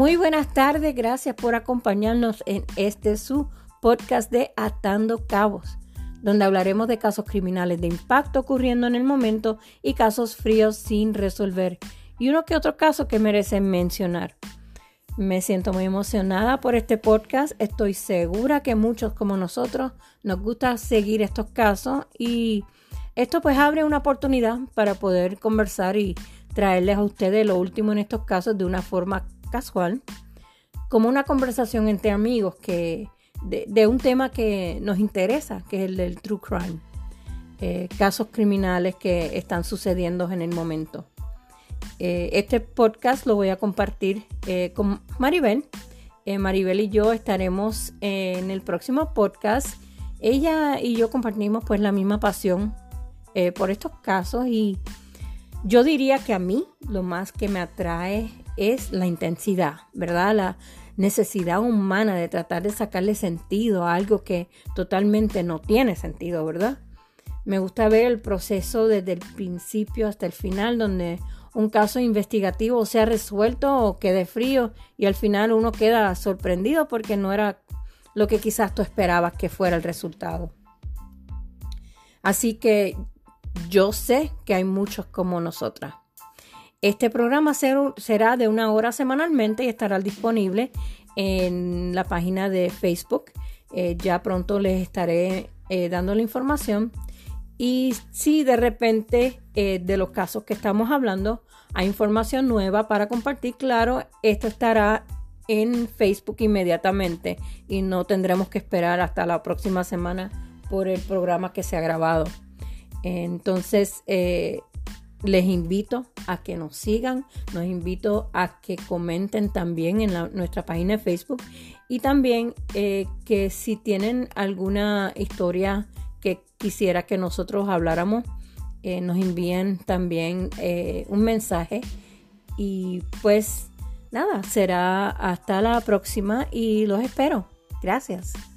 Muy buenas tardes, gracias por acompañarnos en este su podcast de Atando Cabos, donde hablaremos de casos criminales de impacto ocurriendo en el momento y casos fríos sin resolver y uno que otro caso que merecen mencionar. Me siento muy emocionada por este podcast, estoy segura que muchos como nosotros nos gusta seguir estos casos y esto pues abre una oportunidad para poder conversar y traerles a ustedes lo último en estos casos de una forma casual, como una conversación entre amigos que, de, un tema que nos interesa, que es el del true crime, eh, casos criminales que están sucediendo en el momento. Eh, este podcast lo voy a compartir eh, con Maribel. Maribel y yo estaremos en el próximo podcast. Ella y yo compartimos pues la misma pasión por estos casos y yo diría que a mí lo más que me atrae es la intensidad, ¿verdad? La necesidad humana de tratar de sacarle sentido a algo que totalmente no tiene sentido, ¿verdad? Me gusta ver el proceso desde el principio hasta el final, donde un caso investigativo se ha resuelto o quede frío y al final uno queda sorprendido porque no era lo que quizás tú esperabas que fuera el resultado. Así que yo sé que hay muchos como nosotras. Este programa será de una hora semanalmente y estará disponible en la página de Facebook. Eh, ya pronto les estaré eh, dando la información. Y si de repente eh, de los casos que estamos hablando hay información nueva para compartir, claro, esto estará en Facebook inmediatamente y no tendremos que esperar hasta la próxima semana por el programa que se ha grabado. Entonces, les invito a que nos sigan, los invito a que comenten también en nuestra página de Facebook y también eh, que si tienen alguna historia que quisiera que nosotros habláramos, eh, nos envíen también eh, un mensaje y pues nada, será hasta la próxima y los espero. Gracias.